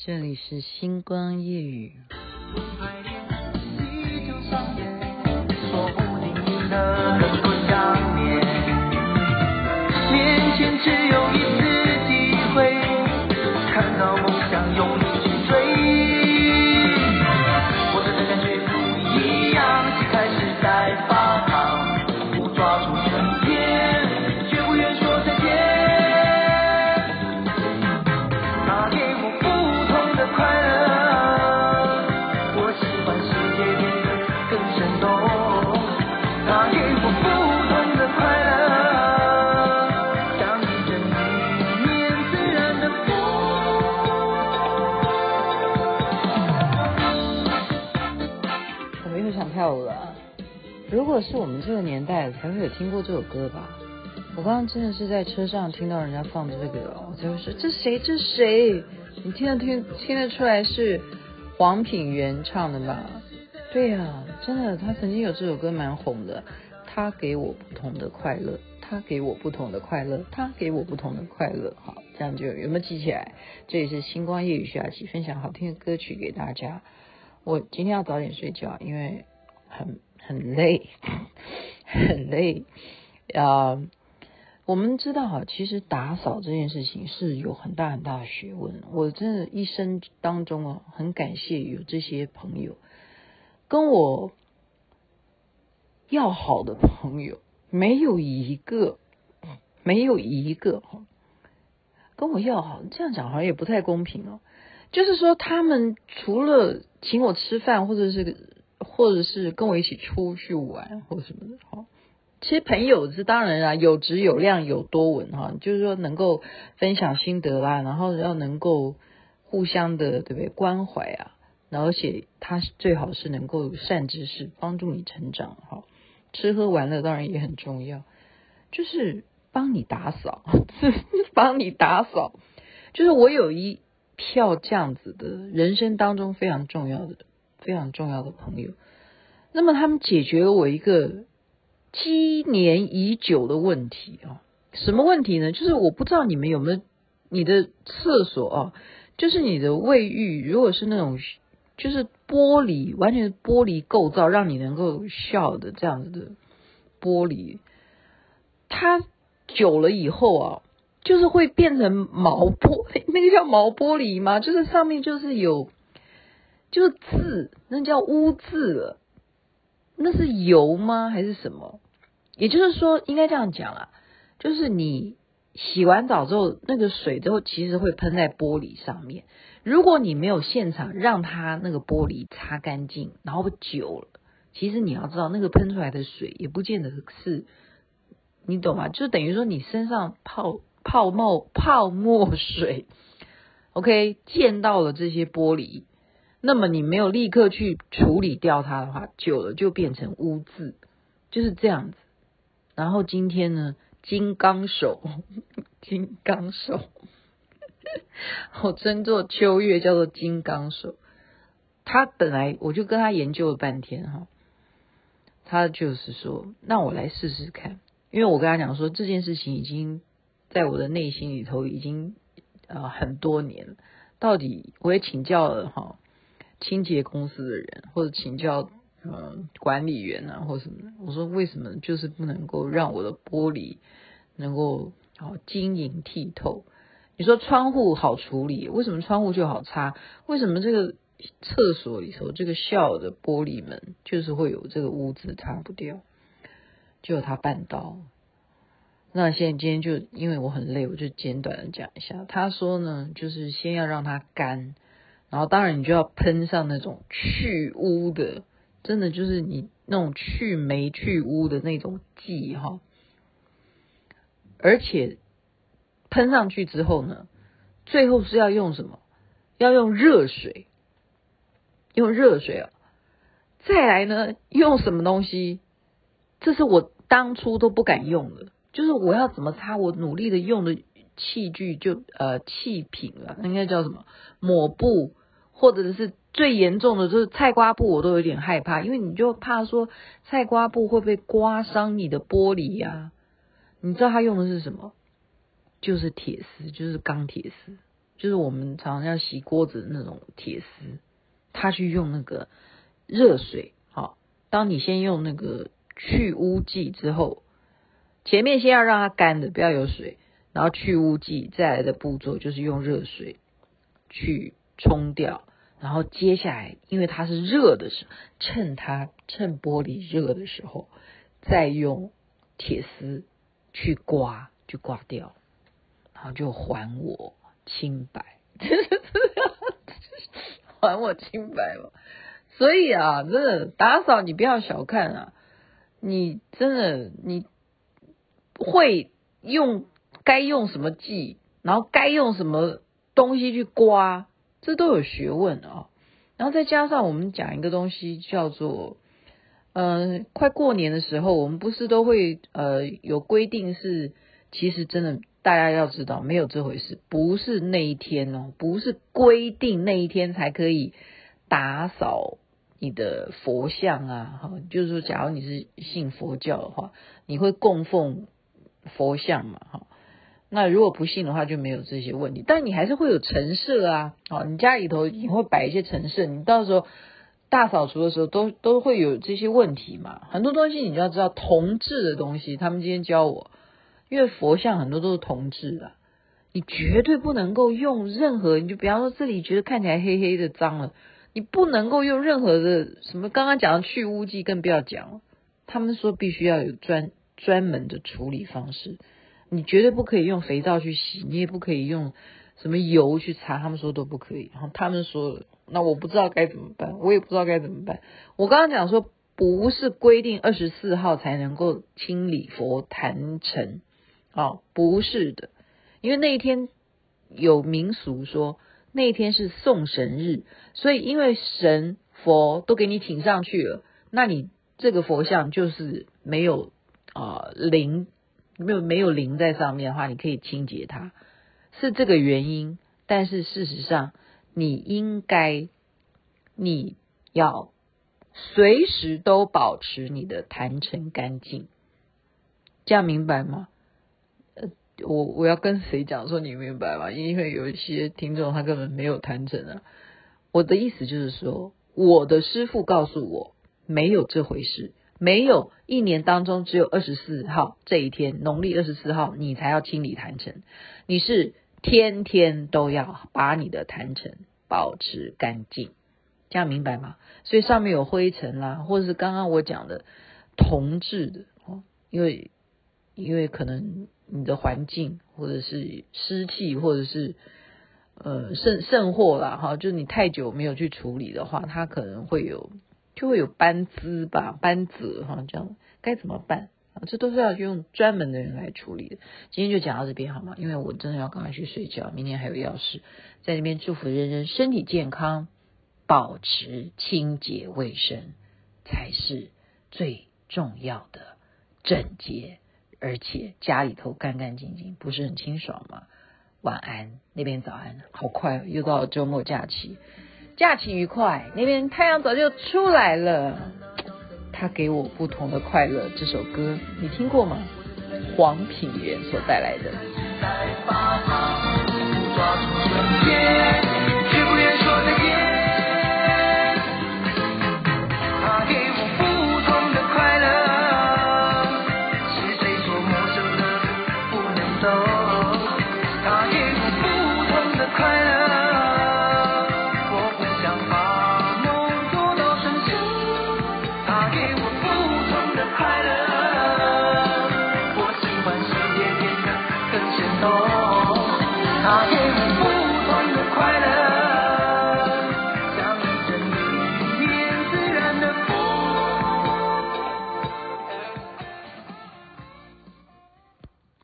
这里是星光夜雨。我们又想跳舞了。如果是我们这个年代才会有听过这首歌吧？我刚刚真的是在车上听到人家放这个，我才会说这谁？这谁？你听得听听得出来是黄品源唱的吧？对呀、真的，他曾经有这首歌蛮红的。他给我不同的快乐，他给我不同的快乐，他给我不同的快乐。好，这样就有没有记起来？这里是星光夜雨徐雅琪分享好听的歌曲给大家。我今天要早点睡觉，因为很。很累，很累啊我们知道哈，其实打扫这件事情是有很大很大的学问。我真的一生当中啊，很感谢有这些朋友，跟我要好的朋友，没有一个，没有一个哈，跟我要好。这样讲好像也不太公平哦。就是说，他们除了请我吃饭，或者是。或者是跟我一起出去玩或什么的哈，其实朋友是当然啊，有质有量有多稳哈，就是说能够分享心得啦，然后要能够互相的对不对关怀啊，然后而且他最好是能够善知识帮助你成长哈，吃喝玩乐当然也很重要，就是帮你打扫，帮你打扫，就是我有一票这样子的人生当中非常重要的。非常重要的朋友，那么他们解决了我一个积年已久的问题啊，什么问题呢？就是我不知道你们有没有你的厕所啊，就是你的卫浴，如果是那种就是玻璃，完全是玻璃构造，让你能够笑的这样子的玻璃，它久了以后啊，就是会变成毛玻，那个叫毛玻璃吗？就是上面就是有。就是字，那叫污渍了。那是油吗？还是什么？也就是说，应该这样讲啊，就是你洗完澡之后，那个水之后其实会喷在玻璃上面。如果你没有现场让它那个玻璃擦干净，然后久了，其实你要知道，那个喷出来的水也不见得是，你懂吗？就等于说你身上泡泡沫泡沫水，OK，溅到了这些玻璃。那么你没有立刻去处理掉它的话，久了就变成污渍，就是这样子。然后今天呢，金刚手，金刚手，我称作秋月叫做金刚手。他本来我就跟他研究了半天哈，他就是说，那我来试试看，因为我跟他讲说这件事情已经在我的内心里头已经呃很多年了，到底我也请教了哈。清洁公司的人，或者请教呃管理员啊，或什么，我说为什么就是不能够让我的玻璃能够好晶莹剔透？你说窗户好处理，为什么窗户就好擦？为什么这个厕所里头这个笑的玻璃门就是会有这个污渍擦不掉？就他办到。那现在今天就因为我很累，我就简短的讲一下。他说呢，就是先要让它干。然后当然你就要喷上那种去污的，真的就是你那种去霉去污的那种剂哈。而且喷上去之后呢，最后是要用什么？要用热水，用热水啊。再来呢，用什么东西？这是我当初都不敢用的，就是我要怎么擦，我努力的用的器具就呃器品了，应该叫什么？抹布。或者是最严重的，就是菜瓜布，我都有点害怕，因为你就怕说菜瓜布会不会刮伤你的玻璃呀？你知道他用的是什么？就是铁丝，就是钢铁丝。就是我们常常要洗锅子的那种铁丝，他去用那个热水。好，当你先用那个去污剂之后，前面先要让它干的，不要有水，然后去污剂，再来的步骤就是用热水去冲掉。然后接下来，因为它是热的时候，趁它趁玻璃热的时候，再用铁丝去刮，就刮掉，然后就还我清白，还我清白了。所以啊，真的打扫你不要小看啊，你真的你会用该用什么剂，然后该用什么东西去刮。这都有学问啊，然后再加上我们讲一个东西叫做，呃，快过年的时候，我们不是都会呃有规定是，其实真的大家要知道没有这回事，不是那一天哦，不是规定那一天才可以打扫你的佛像啊，哈，就是说，假如你是信佛教的话，你会供奉佛像嘛，哈。那如果不信的话，就没有这些问题。但你还是会有陈设啊，哦，你家里头也会摆一些陈设，你到时候大扫除的时候都都会有这些问题嘛。很多东西你就要知道铜制的东西，他们今天教我，因为佛像很多都是铜制的，你绝对不能够用任何，你就比方说这里觉得看起来黑黑的脏了，你不能够用任何的什么刚刚讲的去污剂，更不要讲，他们说必须要有专专门的处理方式。你绝对不可以用肥皂去洗，你也不可以用什么油去擦，他们说都不可以。然后他们说，那我不知道该怎么办，我也不知道该怎么办。我刚刚讲说，不是规定二十四号才能够清理佛坛城，哦，不是的，因为那一天有民俗说那一天是送神日，所以因为神佛都给你请上去了，那你这个佛像就是没有啊灵。没有没有灵在上面的话，你可以清洁它，是这个原因。但是事实上，你应该你要随时都保持你的坛城干净，这样明白吗？呃，我我要跟谁讲说你明白吗？因为有一些听众他根本没有坛城啊。我的意思就是说，我的师父告诉我，没有这回事。没有一年当中只有二十四号这一天，农历二十四号你才要清理坛城，你是天天都要把你的坛城保持干净，这样明白吗？所以上面有灰尘啦，或者是刚刚我讲的铜制的哦，因为因为可能你的环境或者是湿气或者是呃甚甚或啦哈，就是你太久没有去处理的话，它可能会有。就会有班滋吧，斑泽哈，这样该怎么办啊？这都是要用专门的人来处理的。今天就讲到这边好吗？因为我真的要赶快去睡觉，明天还有要事。在那边祝福人人身体健康，保持清洁卫生才是最重要的整洁，而且家里头干干净净，不是很清爽吗？晚安，那边早安，好快，又到了周末假期。假期愉快，那边太阳早就出来了。他给我不同的快乐。这首歌你听过吗？黄品源所带来的。